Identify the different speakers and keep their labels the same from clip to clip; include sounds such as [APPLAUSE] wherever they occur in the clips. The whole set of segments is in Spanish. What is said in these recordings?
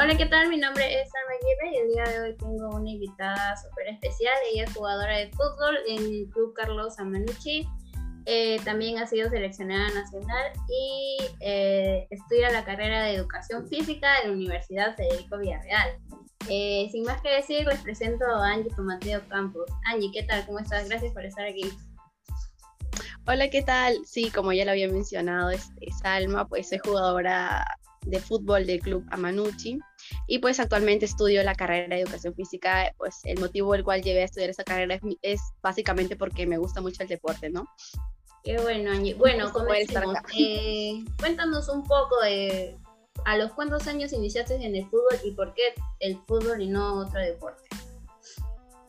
Speaker 1: Hola, ¿qué tal? Mi nombre es Alma Aguirre y el día de hoy tengo una invitada súper especial. Ella es jugadora de fútbol en el Club Carlos Amanucci. Eh, también ha sido seleccionada nacional y eh, estudia la carrera de Educación Física en la Universidad Federico Villarreal. Eh, sin más que decir, les presento a Angie Tomateo Campos. Angie, ¿qué tal? ¿Cómo estás? Gracias por estar aquí.
Speaker 2: Hola, ¿qué tal? Sí, como ya lo había mencionado, es, es Alma, pues soy jugadora de fútbol del club Amanuchi y pues actualmente estudio la carrera de educación física, pues el motivo por el cual llegué a estudiar esa carrera es, básicamente porque me gusta mucho el deporte, ¿no?
Speaker 1: Qué bueno, Angie. Bueno, eh, cuéntanos un poco de a los cuántos años iniciaste en el fútbol y por qué el fútbol y no otro deporte.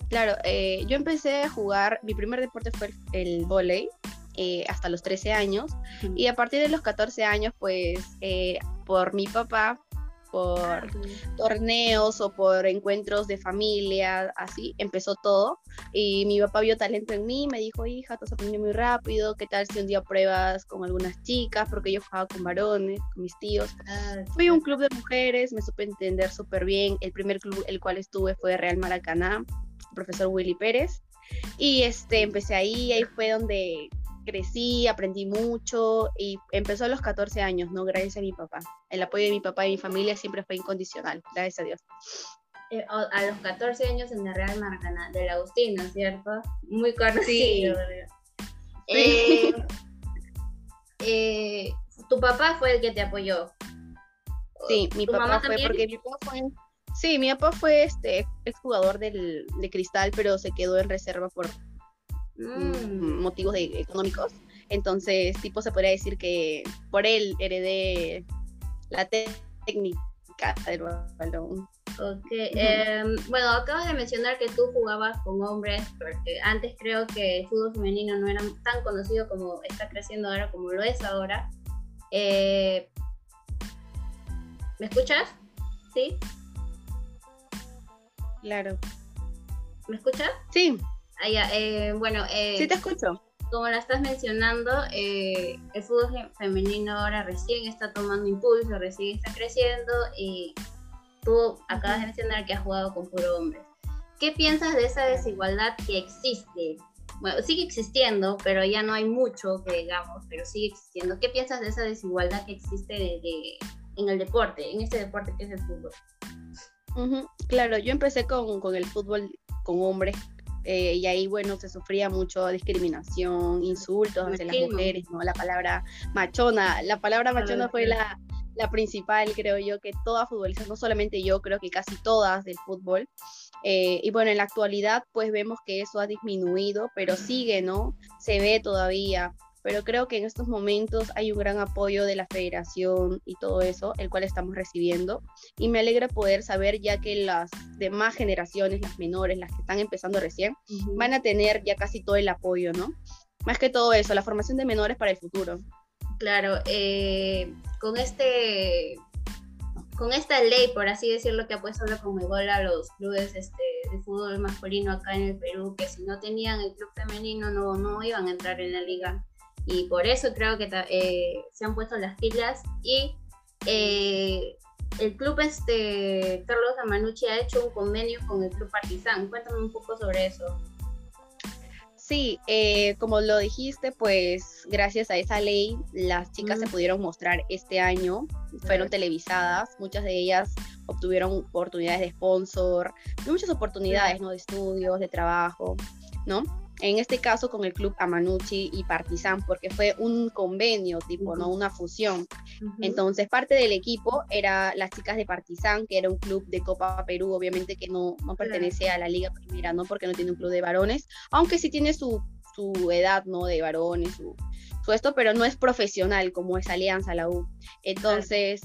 Speaker 2: Claro, eh, yo empecé a jugar, mi primer deporte fue el, el eh, hasta los 13 años y a partir de los 14 años pues por mi papá, por ah, torneos o por encuentros de familia, así empezó todo. Y mi papá vio talento en mí, me dijo, hija, tú has aprendido muy rápido, ¿qué tal si un día pruebas con algunas chicas? Porque yo jugaba con varones, con mis tíos. Ah, Fui a un club de mujeres, me supe entender súper bien. El primer club el cual estuve fue Real Maracaná, profesor Willy Pérez. Y este, empecé ahí, ahí fue donde crecí, aprendí mucho y empezó a los 14 años, ¿no? Gracias a mi papá. El apoyo de mi papá y mi familia siempre fue incondicional, gracias a Dios.
Speaker 1: Eh, a los 14 años en el Real Maracaná, del Agustino, ¿cierto? Muy conocido. Eh, [LAUGHS] eh, tu papá fue el que te apoyó.
Speaker 2: Sí, mi papá fue porque mi papá fue... Sí, mi papá fue este exjugador del, de Cristal, pero se quedó en reserva por Mm. motivos económicos. Entonces, tipo, se podría decir que por él heredé la técnica del balón.
Speaker 1: Em, bueno, acabas de mencionar que tú jugabas con hombres, porque antes creo que el fútbol femenino no era tan conocido como está creciendo ahora, como lo es ahora. Eh, ¿Me escuchas? ¿Sí?
Speaker 2: Claro.
Speaker 1: ¿Me escuchas?
Speaker 2: Sí.
Speaker 1: Ah, eh, bueno,
Speaker 2: eh, sí te escucho.
Speaker 1: Como la estás mencionando, eh, el fútbol femenino ahora recién está tomando impulso, recién está creciendo y tú acabas de mencionar que has jugado con puro hombres. ¿Qué piensas de esa desigualdad que existe? Bueno, sigue existiendo, pero ya no hay mucho que digamos, pero sigue existiendo. ¿Qué piensas de esa desigualdad que existe en el deporte, en este deporte que es el fútbol?
Speaker 2: Claro, yo empecé con, con el fútbol con hombres eh, y ahí, bueno, se sufría mucho discriminación, insultos hacia las mujeres, ¿no? La palabra machona, la palabra machona fue la, la principal, creo yo, que todas futbolistas, no solamente yo, creo que casi todas del fútbol. Eh, y bueno, en la actualidad, pues vemos que eso ha disminuido, pero sigue, ¿no? Se ve todavía pero creo que en estos momentos hay un gran apoyo de la federación y todo eso, el cual estamos recibiendo. Y me alegra poder saber ya que las demás generaciones, las menores, las que están empezando recién, van a tener ya casi todo el apoyo, ¿no? Más que todo eso, la formación de menores para el futuro.
Speaker 1: Claro, eh, con este con esta ley, por así decirlo, que ha puesto la Conmebol a los clubes este, de fútbol masculino acá en el Perú, que si no tenían el club femenino no, no iban a entrar en la liga y por eso creo que eh, se han puesto las pilas y eh, el club este Carlos Amanucci ha hecho un convenio con el club Partizan. Cuéntame un poco sobre eso.
Speaker 2: Sí, eh, como lo dijiste, pues gracias a esa ley las chicas se pudieron mostrar este año, fueron televisadas, muchas de ellas obtuvieron oportunidades de sponsor, muchas oportunidades, ¿no? De estudios, de trabajo, ¿no? En este caso con el club Amanuchi y Partizan, porque fue un convenio, tipo, ¿no? Una fusión. Entonces, parte del equipo era las chicas de Partizan, que era un club de Copa Perú, obviamente que no, no pertenece a la Liga Primera, ¿no? Porque no tiene un club de varones, aunque sí tiene su, su edad, ¿no? De varones, su, su, esto, pero no es profesional como es Alianza, la U. Entonces,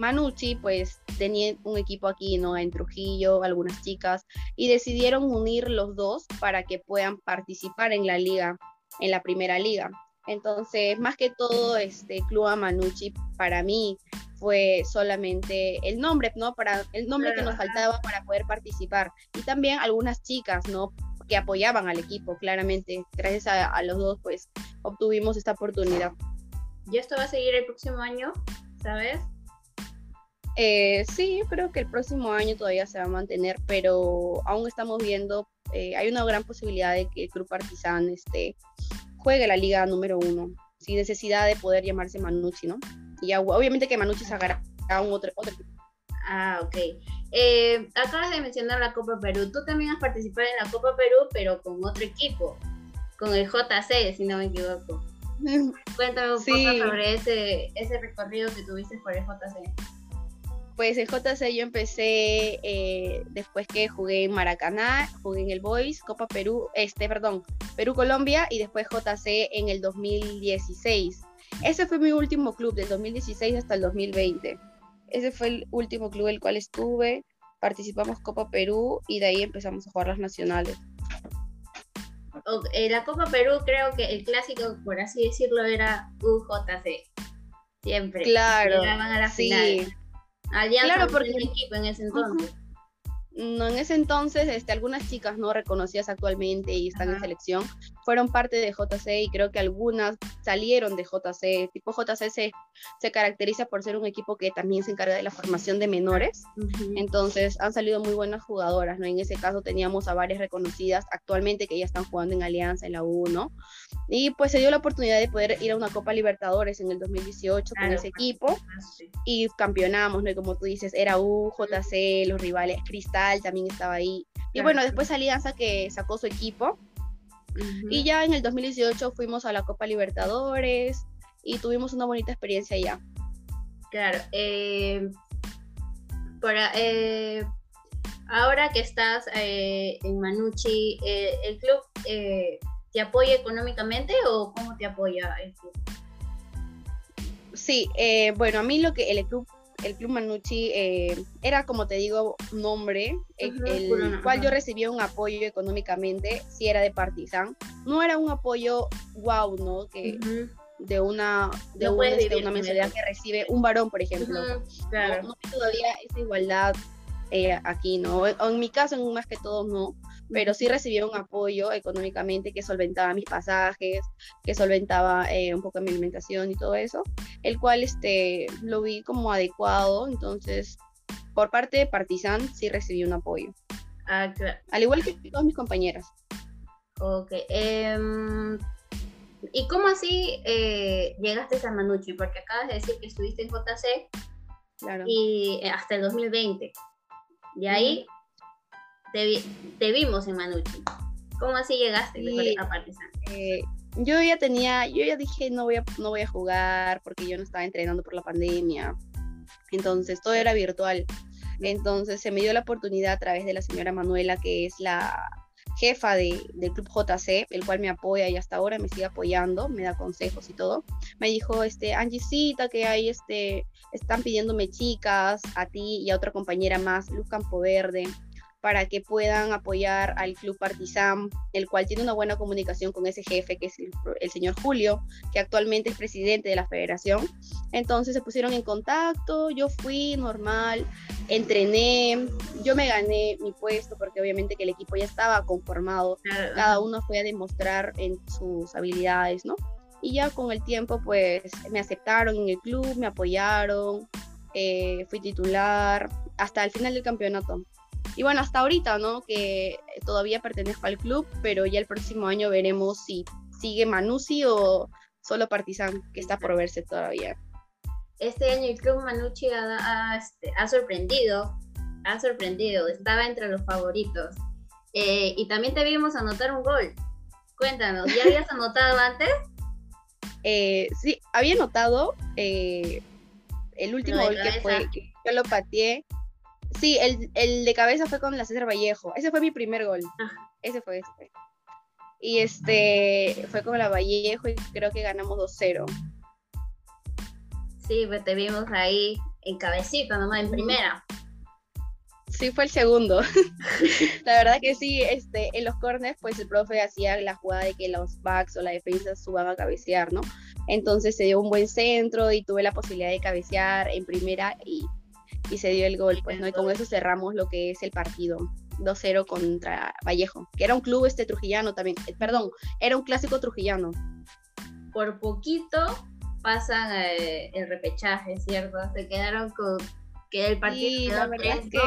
Speaker 2: Manucci pues tenía un equipo aquí, ¿no? En Trujillo, algunas chicas, y decidieron unir los dos para que puedan participar en la liga, en la primera liga. Entonces, más que todo, este Club Manucci para mí fue solamente el nombre, ¿no? Para el nombre que nos faltaba para poder participar. Y también algunas chicas, ¿no? Que apoyaban al equipo, claramente. Gracias a, a los dos, pues, obtuvimos esta oportunidad.
Speaker 1: ¿Y esto va a seguir el próximo año? ¿Sabes?
Speaker 2: Eh, sí, yo creo que el próximo año todavía se va a mantener, pero aún estamos viendo, eh, hay una gran posibilidad de que el Club Partizan este, juegue la liga número uno, sin necesidad de poder llamarse Manucci, ¿no? Y ya, obviamente que Manucci sacará a un otro, otro
Speaker 1: Ah, ok. Eh, acabas de mencionar la Copa Perú. Tú también has participado en la Copa Perú, pero con otro equipo, con el JC, si no me equivoco. [LAUGHS] Cuéntame un poco sobre ese, ese recorrido que tuviste por el JC.
Speaker 2: Pues el JC yo empecé eh, después que jugué en Maracaná, jugué en el Boys, Copa Perú, este, perdón, Perú-Colombia y después JC en el 2016. Ese fue mi último club, del 2016 hasta el 2020. Ese fue el último club el cual estuve. Participamos Copa Perú y de ahí empezamos a jugar las nacionales.
Speaker 1: En la Copa Perú creo que el clásico, por así decirlo, era UJC. Siempre.
Speaker 2: Claro. Llegaban a la sí. final.
Speaker 1: Alianza claro, porque el equipo en ese entonces.
Speaker 2: No, en ese entonces, este, algunas chicas no reconocidas actualmente y están en selección, fueron parte de JC y creo que algunas salieron de JC. Tipo JC se, se caracteriza por ser un equipo que también se encarga de la formación de menores, entonces han salido muy buenas jugadoras, ¿no? En ese caso teníamos a varias reconocidas actualmente que ya están jugando en Alianza, en la U, ¿no? Y pues se dio la oportunidad de poder ir a una Copa Libertadores en el 2018 con ese equipo y campeonamos, ¿no? Y como tú dices, era U, JC, los rivales, Cristal también estaba ahí. Y bueno, después Alianza que sacó su equipo y ya en el 2018 fuimos a la Copa Libertadores y tuvimos una bonita experiencia allá.
Speaker 1: Claro. Eh, eh, ahora que estás eh, en Manucci, ¿el club te apoya económicamente o cómo te apoya el club?
Speaker 2: Sí, bueno, a mí lo que el club el Club Manucci eh, era, como te digo, un nombre, el, cual yo recibía un apoyo económicamente, si era de Partizan. No era un apoyo wow, ¿no? Que de una de, este, una mensualidad que recibe un varón, por ejemplo. claro. no, hay todavía esa igualdad eh, aquí, ¿no? en mi caso, en más que todo, no pero sí recibí un apoyo económicamente que solventaba mis pasajes, que solventaba eh, un poco mi alimentación y todo eso, el cual este, lo vi como adecuado, entonces por parte de Partizan sí recibí un apoyo.
Speaker 1: Ah,
Speaker 2: Al igual que todas mis compañeras.
Speaker 1: Ok. Em, ¿Y cómo así eh, llegaste a Manucci? Porque acabas de decir que estuviste en JC claro. y eh, hasta el 2020. Y ahí te, vimos en Manucci. ¿Cómo así llegaste a Partizan?
Speaker 2: Eh, yo ya tenía, yo ya dije no voy a, no voy a jugar porque yo no estaba entrenando por la pandemia. Entonces todo era virtual. Entonces se me dio la oportunidad a través de la señora Manuela, que es la jefa de, del Club JC, el cual me apoya y hasta ahora me sigue apoyando, me da consejos y todo. Me dijo, este, Angisita, que hay, este, están pidiéndome chicas, a ti y a otra compañera más, Luz Campoverde, para que puedan apoyar al Club Partizan, el cual tiene una buena comunicación con ese jefe, que es el, señor Julio, que actualmente es presidente de la federación. Entonces se pusieron en contacto, yo fui normal, entrené, yo me gané mi puesto porque obviamente que el equipo ya estaba conformado, cada uno fue a demostrar en sus habilidades, ¿no? Y ya con el tiempo pues me aceptaron en el club, me apoyaron, eh, fui titular hasta el final del campeonato. Y bueno, hasta ahorita, ¿no? Que todavía pertenezco al club, pero ya el próximo año veremos si sigue Manucci o solo Partizan, que está por verse todavía.
Speaker 1: Este año el club Manucci ha, este, sorprendido, ha sorprendido, estaba entre los favoritos. Eh, y también te vimos anotar un gol. Cuéntanos, ¿ya habías [LAUGHS] anotado antes?
Speaker 2: Eh, sí, había anotado eh, el último gol que fue, que yo lo pateé Sí, el, de cabeza fue con la César Vallejo. Ese fue mi primer gol. Ah. Ese fue este. Y este fue con la Vallejo y creo que ganamos 2-0.
Speaker 1: Sí, pues te vimos ahí en cabecita nomás, en primera.
Speaker 2: Sí, fue el segundo. [LAUGHS] la verdad que sí, este, en los corners, pues el profe hacía la jugada de que los backs o la defensa suban a cabecear, ¿no? Entonces se dio un buen centro y tuve la posibilidad de cabecear en primera y y se dio el gol, pues, ¿no? Y con eso cerramos lo que es el partido. 2-0 contra Vallejo, que era un club este trujillano también, eh, perdón, era un clásico trujillano.
Speaker 1: Por poquito pasan eh, el repechaje, ¿cierto? Se quedaron con, que el partido la verdad es que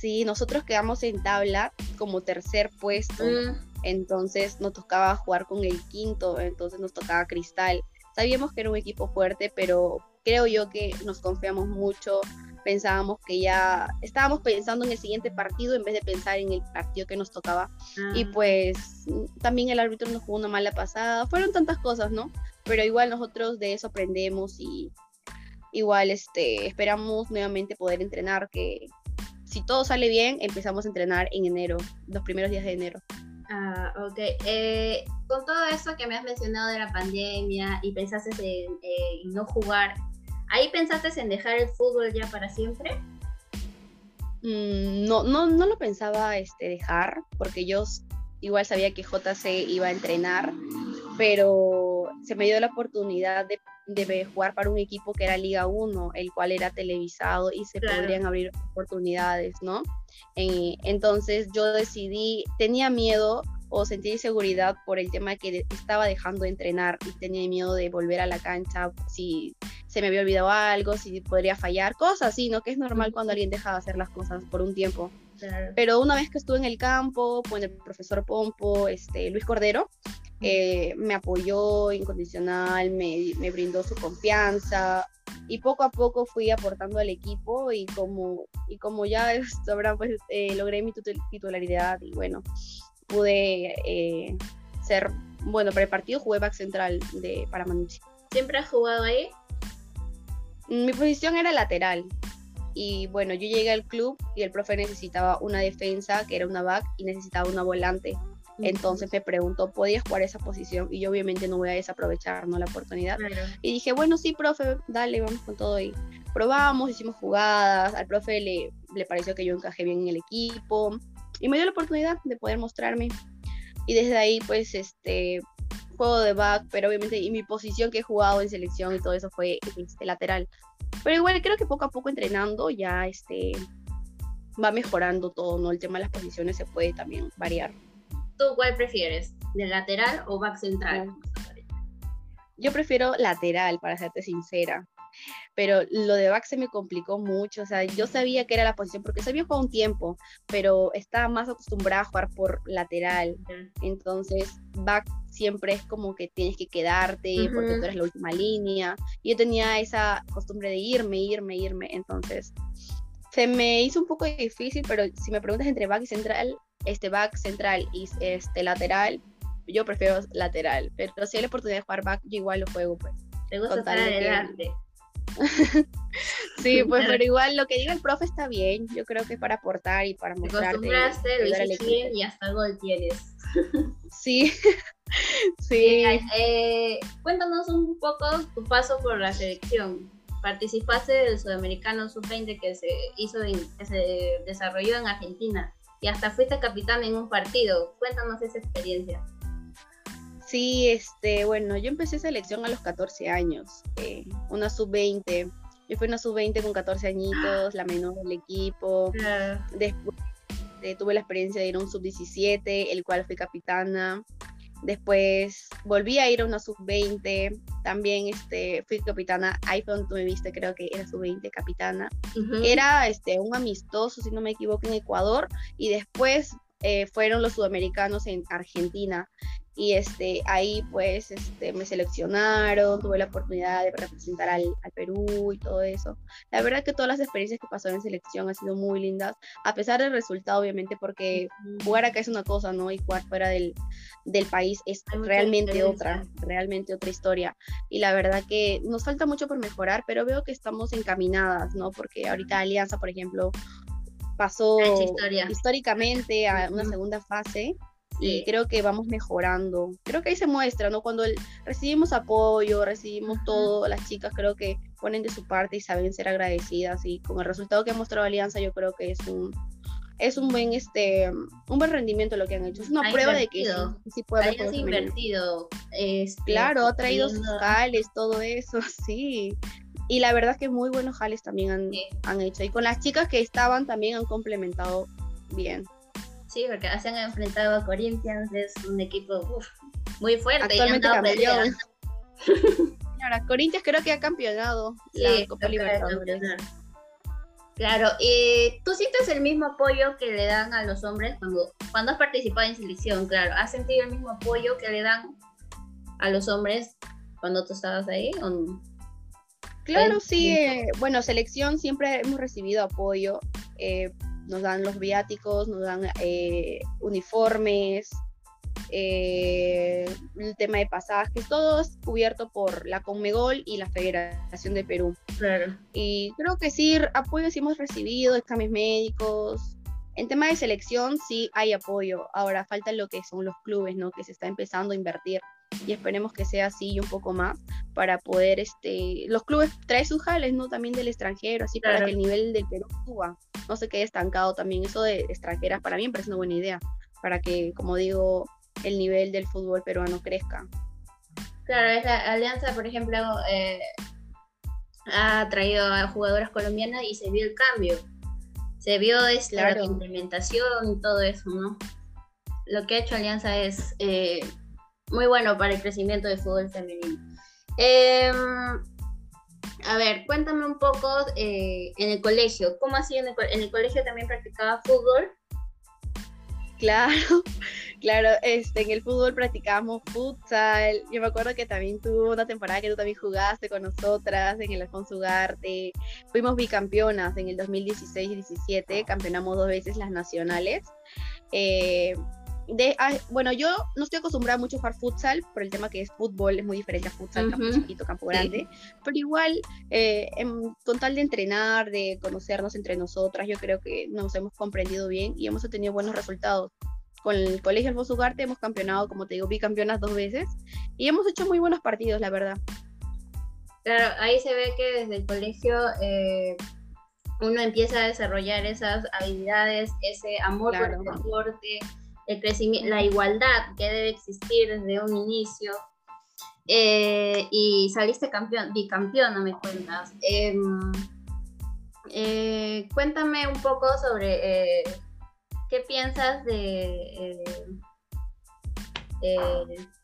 Speaker 2: sí, nosotros quedamos en tabla como tercer puesto, mm. entonces nos tocaba jugar con el quinto, entonces nos tocaba Cristal. Sabíamos que era un equipo fuerte, pero creo yo que nos confiamos mucho, pensábamos que ya estábamos pensando en el siguiente partido en vez de pensar en el partido que nos tocaba. Y ah. pues también el árbitro nos jugó una mala pasada, fueron tantas cosas, ¿no? Pero igual nosotros de eso aprendemos y igual este, esperamos nuevamente poder entrenar, que si todo sale bien, empezamos a entrenar en enero, los primeros días de enero.
Speaker 1: Ah, ok. Eh, con todo eso que me has mencionado de la pandemia y pensaste en, no jugar, ¿ahí pensaste en dejar el fútbol ya para siempre?
Speaker 2: Mm, no, no, no lo pensaba este, dejar, porque yo igual sabía que JC iba a entrenar, pero se me dio la oportunidad de jugar para un equipo que era Liga 1, el cual era televisado y se podrían abrir oportunidades, ¿no? Eh, entonces yo decidí, tenía miedo o sentí inseguridad por el tema que estaba dejando de entrenar y tenía miedo de volver a la cancha si se me había olvidado algo, si podría fallar, cosas así, ¿no? Que es normal cuando alguien deja de hacer las cosas por un tiempo. Pero una vez que estuve en el campo con el profesor Pompo, este, Luis Cordero, eh, me apoyó incondicional, me, me, brindó su confianza y poco a poco fui aportando al equipo y como, y como ya sabrán, [LAUGHS] pues eh, logré mi titularidad y bueno, pude eh, ser, bueno, para el partido jugué back central de, para Manucci.
Speaker 1: ¿Siempre has jugado ahí?
Speaker 2: Mi posición era lateral, y bueno, yo llegué al club y el profe necesitaba una defensa, que era una back, y necesitaba una volante. Entonces me preguntó, ¿podías jugar esa posición? Y yo obviamente no voy a desaprovechar ¿no? la oportunidad. Y dije, bueno, sí, profe, dale, vamos con todo. Y probamos, hicimos jugadas, al profe le, le pareció que yo encajé bien en el equipo y me dio la oportunidad de poder mostrarme. Y desde ahí, pues, este, juego de back, pero obviamente, y mi posición que he jugado en selección y todo eso fue este, lateral. Pero igual creo que poco a poco entrenando ya este, va mejorando todo, ¿no? El tema de las posiciones se puede también variar.
Speaker 1: ¿Tú cuál prefieres? ¿De lateral o back central?
Speaker 2: Yo prefiero lateral, para serte sincera. Pero lo de back se me complicó mucho. O sea, yo sabía que era la posición porque sabía jugar un tiempo, pero estaba más acostumbrada a jugar por lateral. Entonces, back siempre es como que tienes que quedarte porque tú eres la última línea. Y yo tenía esa costumbre de irme, irme, irme. Entonces, se me hizo un poco difícil, pero si me preguntas entre back y central, este back central y este lateral, yo prefiero lateral, pero si hay la oportunidad de jugar back, yo igual lo juego, pues.
Speaker 1: Te gusta estar adelante. [LAUGHS]
Speaker 2: sí, pues pero igual lo que diga el profe está bien, yo creo que es para aportar y para mostrarte.
Speaker 1: Te bien y hasta gol tienes. [LAUGHS]
Speaker 2: sí, [LAUGHS] sí.
Speaker 1: Eh, cuéntanos un poco tu paso por la selección. Participaste del Sudamericano Sub-20 que se hizo que se desarrolló en Argentina y hasta fuiste capitán en un partido. Cuéntanos esa experiencia.
Speaker 2: Sí, este, bueno, yo empecé selección a los 14 años, eh, una sub-20. Yo fui una sub-20 con 14 añitos, la menor del equipo. Después eh, tuve la experiencia de ir a un sub-17, el cual fui capitana. Después volví a ir a una sub-20, también este, fui capitana, iPhone, tú me viste, creo que era sub-20 capitana. Era este, un amistoso, si no me equivoco, en Ecuador, y después eh, fueron los sudamericanos en Argentina y este, ahí pues este, me seleccionaron, tuve la oportunidad de representar al, al, Perú y todo eso. La verdad que todas las experiencias que pasaron en selección han sido muy lindas, a pesar del resultado obviamente, porque jugar acá es una cosa, ¿no? Y jugar fuera del, del país es realmente otra, realmente otra historia. Y la verdad que nos falta mucho por mejorar, pero veo que estamos encaminadas, ¿no? Porque ahorita Alianza, por ejemplo, pasó históricamente a una segunda fase y creo que vamos mejorando. Creo que ahí se muestra, ¿no? Cuando recibimos apoyo, recibimos todo, las chicas creo que ponen de su parte y saben ser agradecidas y con el resultado que ha mostrado Alianza yo creo que es un es un buen este un buen rendimiento lo que han hecho. Es una prueba de que sí, puede
Speaker 1: haber invertido. Este,
Speaker 2: claro, ha traído sus jales, todo eso, [LAUGHS] sí. Y la verdad es que muy buenos jales también han, han hecho. Y con las chicas que estaban también han complementado bien.
Speaker 1: Sí, porque se han enfrentado a Corinthians, es un equipo muy fuerte.
Speaker 2: Actualmente campeón. Ahora, Corinthians creo que ha campeonado la Copa Libertadores.
Speaker 1: Claro, y tú sientes el mismo apoyo que le dan a los hombres cuando, cuando has participado en selección, claro. ¿Has sentido el mismo apoyo que le dan a los hombres cuando tú estabas ahí?
Speaker 2: Claro, sí. Eh, bueno, selección siempre hemos recibido apoyo. Eh, nos dan los viáticos, nos dan eh, uniformes, eh, el tema de pasajes, todo es cubierto por la Conmebol y la Federación de Perú.
Speaker 1: Claro.
Speaker 2: Y creo que sí, apoyo sí hemos recibido, exámenes médicos. En tema de selección sí hay apoyo. Ahora falta lo que son los clubes, ¿no? Que se está empezando a invertir y esperemos que sea así y un poco más para poder, este, los clubes traen sus jales, ¿no? También del extranjero, así para que el nivel del Perú suba, no se quede estancado también. Eso de extranjeras para mí me parece una buena idea, para que, como digo, el nivel del fútbol peruano crezca.
Speaker 1: Claro, esa alianza, por ejemplo, eh, ha traído a jugadoras colombianas y se vio el cambio. Se vio esta la implementación y todo eso, ¿no? Lo que ha hecho Alianza es eh, muy bueno para el crecimiento del fútbol femenino. Em, a ver, cuéntame un poco eh, en el colegio. ¿Cómo así en el, en el colegio también practicaba fútbol?
Speaker 2: Claro, [LAUGHS] claro, este, en el fútbol practicábamos futsal. Yo me acuerdo que también tuvo una temporada que tú también jugaste con nosotras en el Alfonso Ugarte. Fuimos bicampeonas en el 2016 y 17, campeonamos dos veces las nacionales. Eh, Ah, bueno, yo no estoy acostumbrada mucho a jugar futsal por el tema que es fútbol, es muy diferente a futsal, campo chiquito, campo grande, pero igual, eh, con tal de entrenar, de conocernos entre nosotras, yo creo que nos hemos comprendido bien y hemos tenido buenos resultados. Con el Colegio Alfonso Ugarte hemos campeonado, como te digo, bicampeonas dos veces y hemos hecho muy buenos partidos, la verdad.
Speaker 1: Claro, ahí se ve que desde el colegio eh, uno empieza a desarrollar esas habilidades, ese amor por el deporte, el crecimiento, la igualdad que debe existir desde un inicio. Eh, y saliste campeón, bicampeón, no me cuentas. Em, eh, cuéntame un poco sobre eh, qué piensas de,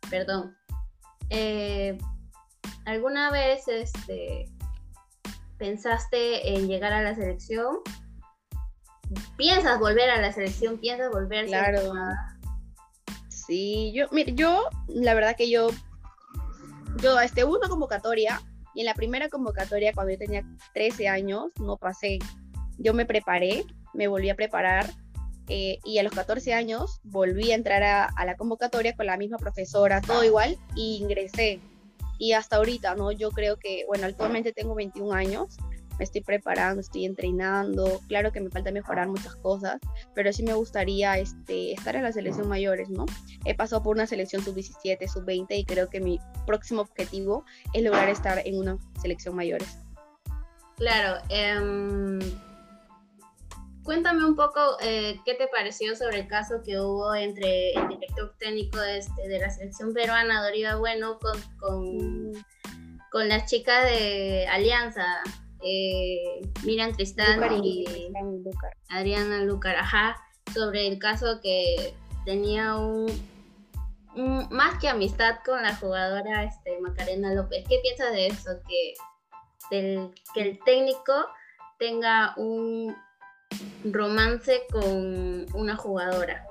Speaker 1: perdón, ¿alguna vez este, pensaste en llegar a la selección? Piensas volver a la selección, piensas volver
Speaker 2: claro. Sí, yo, mire, yo, la verdad que yo, yo, este, hubo una convocatoria y en la primera convocatoria, cuando yo tenía 13 años, no pasé. Yo me preparé, me volví a preparar eh, y a los 14 años volví a entrar a, a, la convocatoria con la misma profesora, todo igual, y ingresé. Y hasta ahorita, ¿no? Yo creo que, bueno, actualmente tengo 21 años me estoy preparando, estoy entrenando, claro que me falta mejorar muchas cosas, pero sí me gustaría este, estar en la selección mayores, ¿no? He pasado por una selección sub-17, sub-20 y creo que mi próximo objetivo es lograr estar en una selección mayores.
Speaker 1: Claro, em, cuéntame un poco eh, qué te pareció sobre el caso que hubo entre el director técnico de, este, de la selección peruana, Doriva Bueno, con, con, mm. con las chicas de Alianza eh, Miriam Tristán y, Adriana Lucar, ajá, sobre el caso que tenía un, más que amistad con la jugadora este, Macarena López. ¿Qué piensas de eso? Que, que el técnico tenga un romance con una jugadora.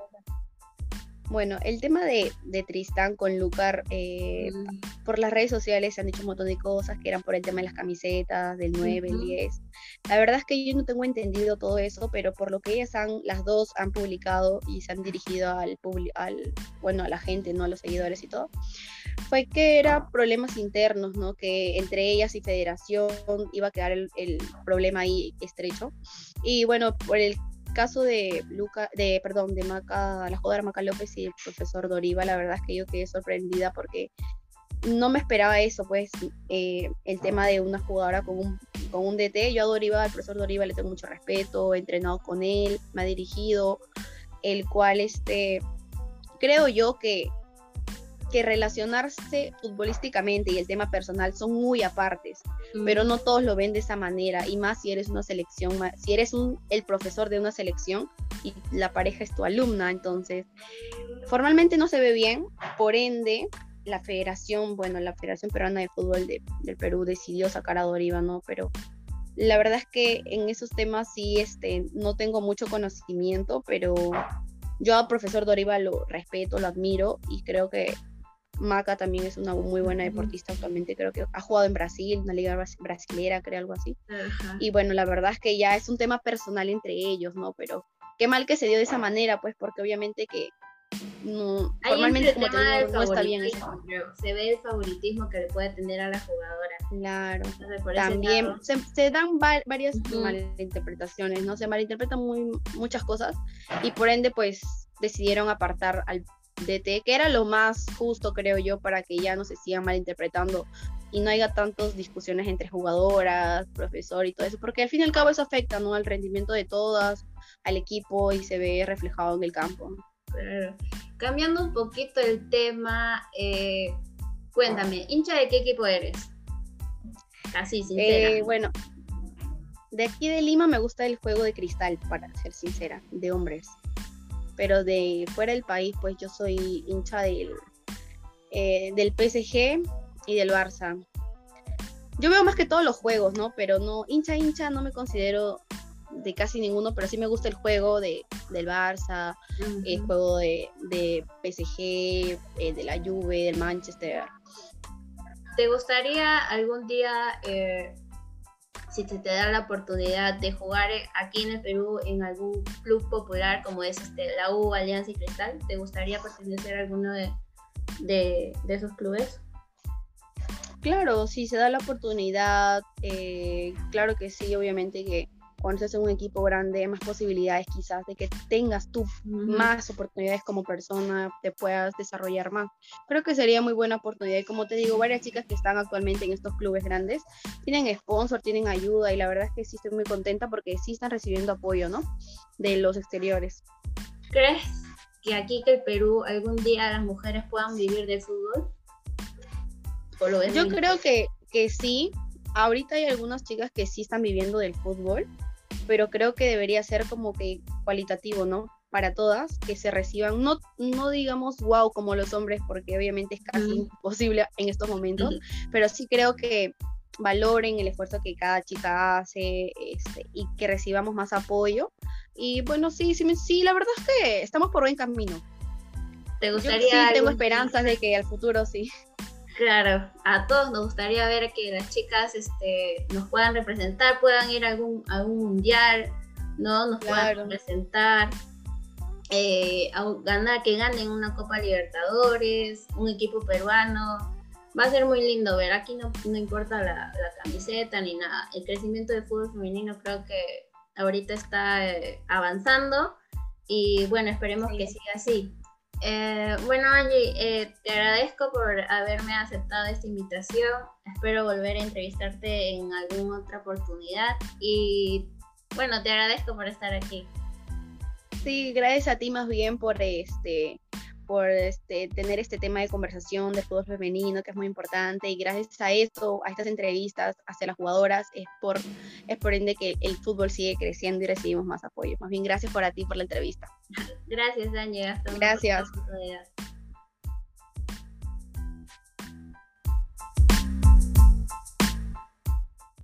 Speaker 2: Bueno, el tema de, Tristán con Lucar, eh, mm. por las redes sociales se han dicho un montón de cosas que eran por el tema de las camisetas, del 9, el 10. La verdad es que yo no tengo entendido todo eso, pero por lo que ellas han, las dos han publicado y se han dirigido al, al bueno, a la gente, ¿no? A los seguidores y todo, fue que eran problemas internos, ¿no? Que entre ellas y Federación iba a quedar el, el problema ahí estrecho. Y bueno, por el caso de Luca, de, perdón, de Maca, la jugadora Maca López y el profesor Doriva, la verdad es que yo quedé sorprendida porque no me esperaba eso, pues, eh, el tema de una jugadora con un, con un DT. Yo a Doriva, al profesor Doriva, le tengo mucho respeto, he entrenado con él, me ha dirigido, el cual, este, creo yo que que relacionarse futbolísticamente y el tema personal son muy apartes, pero no todos lo ven de esa manera, y más si eres una selección, si eres un, el profesor de una selección y la pareja es tu alumna, entonces formalmente no se ve bien, por ende la federación, bueno, la Federación Peruana de Fútbol del Perú decidió sacar a Doriva, ¿no? Pero La verdad es que en esos temas sí este, no tengo mucho conocimiento, pero yo al profesor Doriva lo respeto, lo admiro y creo que Maca también es una muy buena deportista actualmente, creo que ha jugado en Brasil, una liga brasilera, creo algo así. Y bueno, la verdad es que ya es un tema personal entre ellos, ¿no? Pero qué mal que se dio de esa manera, pues porque obviamente que no,
Speaker 1: normalmente como te no está bien Se ve el favoritismo que le puede tener a la jugadora.
Speaker 2: Claro. También se, dan varias malinterpretaciones, ¿no? Se malinterpretan muy, muchas cosas y por ende pues decidieron apartar al DT, que era lo más justo, creo yo, para que ya no se sigan malinterpretando y no haya tantas discusiones entre jugadoras, profesor y todo eso, porque al fin y al cabo eso afecta, ¿no? Al rendimiento de todas, al equipo y se ve reflejado en el campo.
Speaker 1: Cambiando un poquito el tema, eh, cuéntame, ¿hincha de qué equipo eres? Así, sincera.
Speaker 2: Eh, bueno, de aquí de Lima me gusta el juego de cristal, para ser sincera, de hombres. Pero de fuera del país, pues yo soy hincha del, eh, del PSG y del Barça. Yo veo más que todos los juegos, ¿no? Pero no, hincha, hincha, no me considero de casi ninguno, pero sí me gusta el juego de, del Barça, el juego de, de PSG, eh, de la Juve, del Manchester.
Speaker 1: ¿Te gustaría algún día, eh, si se te da la oportunidad de jugar aquí en el Perú en algún club popular como es este, la U, Alianza y Cristal? ¿Te gustaría pertenecer a alguno de, esos clubes?
Speaker 2: Claro, si se da la oportunidad, eh, claro que sí, obviamente que cuando estás en un equipo grande, más posibilidades quizás de que tengas tú más oportunidades como persona, te puedas desarrollar más. Creo que sería muy buena oportunidad. Y como te digo, varias chicas que están actualmente en estos clubes grandes tienen sponsor, tienen ayuda y la verdad es que sí estoy muy contenta porque sí están recibiendo apoyo, ¿no? De los exteriores.
Speaker 1: ¿Crees que aquí que el Perú algún día las mujeres puedan vivir de fútbol?
Speaker 2: Yo creo que, que sí. Ahorita hay algunas chicas que sí están viviendo del fútbol, pero creo que debería ser como que cualitativo, ¿no? Para todas, que se reciban, no, no digamos wow como los hombres, porque obviamente es casi imposible en estos momentos, pero sí creo que valoren el esfuerzo que cada chica hace este, y que recibamos más apoyo. Y bueno, sí, sí, sí, la verdad es que estamos por buen camino.
Speaker 1: ¿Te gustaría?
Speaker 2: sí, tengo esperanzas de que al futuro sí.
Speaker 1: Claro, a todos nos gustaría ver que las chicas este, nos puedan representar, puedan ir a algún, algún mundial, ¿no? Nos puedan representar, eh, ganar, que ganen una Copa Libertadores, un equipo peruano. Va a ser muy lindo ver, aquí no, no importa la, camiseta ni nada. El crecimiento del fútbol femenino creo que ahorita está eh, avanzando y bueno, esperemos que siga así. Eh, bueno, Angie, eh, te agradezco por haberme aceptado esta invitación. Espero volver a entrevistarte en alguna otra oportunidad. Y bueno, te agradezco por estar aquí.
Speaker 2: Sí, gracias a ti más bien por este por este, tener este tema de conversación de fútbol femenino, que es muy importante, y gracias a esto, a estas entrevistas hacia las jugadoras, es por, es por ende que el fútbol sigue creciendo y recibimos más apoyo. Más bien, gracias por a ti por la entrevista.
Speaker 1: Gracias, Daniela.
Speaker 2: Gracias.